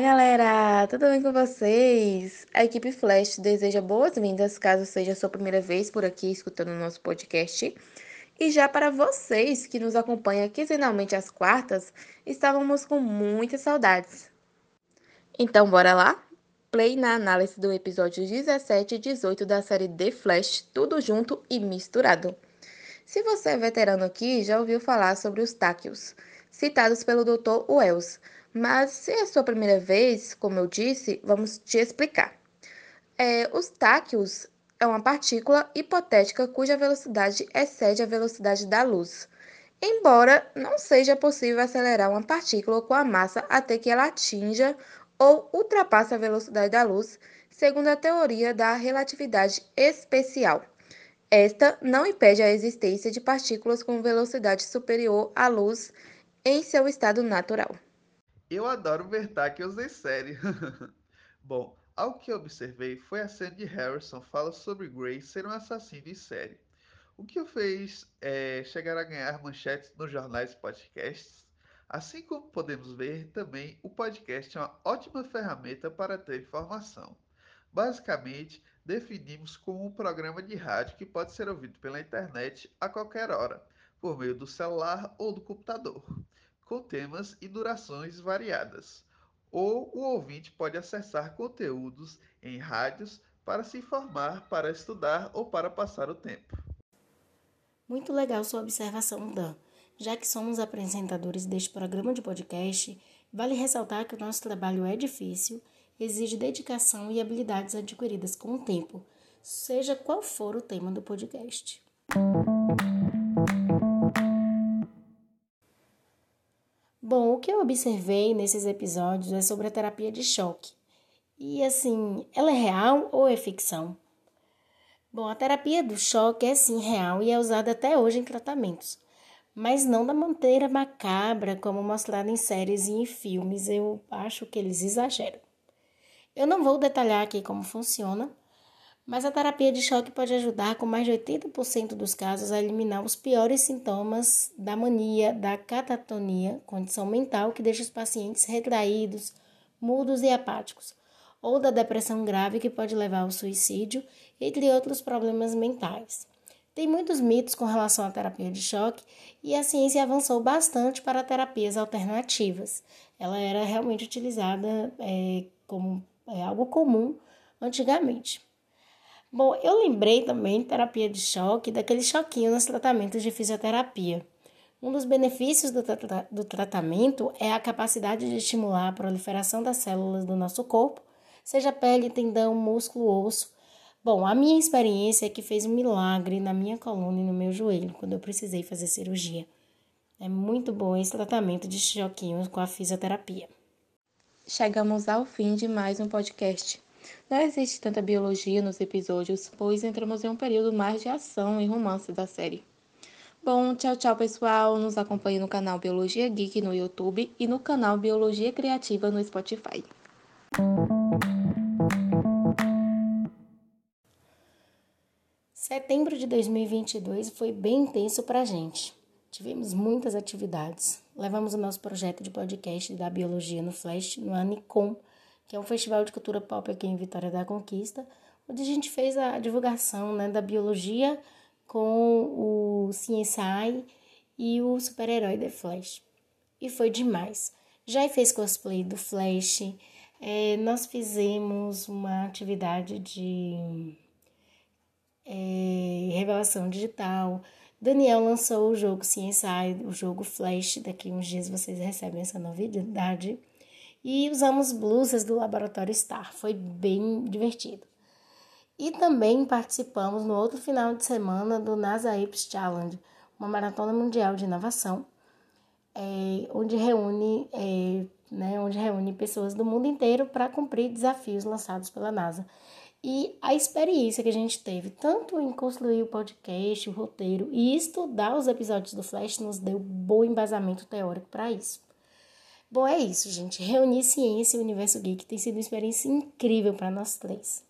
Galera! Tudo bem com vocês? A equipe Flash deseja boas-vindas, caso seja sua primeira vez por aqui escutando o nosso podcast. E já para vocês que nos acompanham quinzenalmente às quartas, estávamos com muitas saudades. Então, bora lá? Play na análise do episódio 17 e 18 da série The Flash, tudo junto e misturado. Se você é veterano aqui, já ouviu falar sobre os táquios, citados pelo Dr. Wells mas se é a sua primeira vez, como eu disse, vamos te explicar. É, os táquios é uma partícula hipotética cuja velocidade excede a velocidade da luz. Embora não seja possível acelerar uma partícula com a massa até que ela atinja ou ultrapasse a velocidade da luz, segundo a teoria da relatividade especial. Esta não impede a existência de partículas com velocidade superior à luz em seu estado natural. Eu adoro ver Takers em série. Bom, algo que observei foi a cena de Harrison fala sobre Gray ser um assassino em série. O que o fez é, chegar a ganhar manchetes nos jornais e podcasts. Assim como podemos ver, também o podcast é uma ótima ferramenta para ter informação. Basicamente, definimos como um programa de rádio que pode ser ouvido pela internet a qualquer hora, por meio do celular ou do computador com temas e durações variadas. Ou o ouvinte pode acessar conteúdos em rádios para se informar, para estudar ou para passar o tempo. Muito legal sua observação, Dan. Já que somos apresentadores deste programa de podcast, vale ressaltar que o nosso trabalho é difícil, exige dedicação e habilidades adquiridas com o tempo, seja qual for o tema do podcast. Bom, o que eu observei nesses episódios é sobre a terapia de choque. E assim, ela é real ou é ficção? Bom, a terapia do choque é sim real e é usada até hoje em tratamentos, mas não da maneira macabra como mostrada em séries e em filmes. Eu acho que eles exageram. Eu não vou detalhar aqui como funciona, mas a terapia de choque pode ajudar, com mais de 80% dos casos, a eliminar os piores sintomas da mania, da catatonia, condição mental que deixa os pacientes retraídos, mudos e apáticos, ou da depressão grave que pode levar ao suicídio, entre outros problemas mentais. Tem muitos mitos com relação à terapia de choque e a ciência avançou bastante para terapias alternativas. Ela era realmente utilizada é, como é, algo comum antigamente. Bom, eu lembrei também terapia de choque, daquele choquinho nos tratamentos de fisioterapia. Um dos benefícios do, tra do tratamento é a capacidade de estimular a proliferação das células do nosso corpo, seja pele, tendão, músculo, osso. Bom, a minha experiência é que fez um milagre na minha coluna e no meu joelho quando eu precisei fazer cirurgia. É muito bom esse tratamento de choquinhos com a fisioterapia. Chegamos ao fim de mais um podcast. Não existe tanta biologia nos episódios, pois entramos em um período mais de ação e romance da série. Bom, tchau, tchau, pessoal. Nos acompanhe no canal Biologia Geek no YouTube e no canal Biologia Criativa no Spotify. Setembro de 2022 foi bem intenso para a gente. Tivemos muitas atividades. Levamos o nosso projeto de podcast da Biologia no Flash no Anicom que é um festival de cultura pop aqui em Vitória da Conquista, onde a gente fez a divulgação né, da biologia com o CSI e o super-herói The Flash. E foi demais. Já fez cosplay do Flash, é, nós fizemos uma atividade de é, revelação digital. Daniel lançou o jogo CSI, o jogo Flash. Daqui uns dias vocês recebem essa novidade e usamos blusas do Laboratório Star. Foi bem divertido. E também participamos no outro final de semana do NASA Apes Challenge, uma maratona mundial de inovação, é, onde, reúne, é, né, onde reúne pessoas do mundo inteiro para cumprir desafios lançados pela NASA. E a experiência que a gente teve, tanto em construir o podcast, o roteiro e estudar os episódios do Flash, nos deu bom embasamento teórico para isso. Bom, é isso, gente. Reunir ciência e o universo geek tem sido uma experiência incrível para nós três.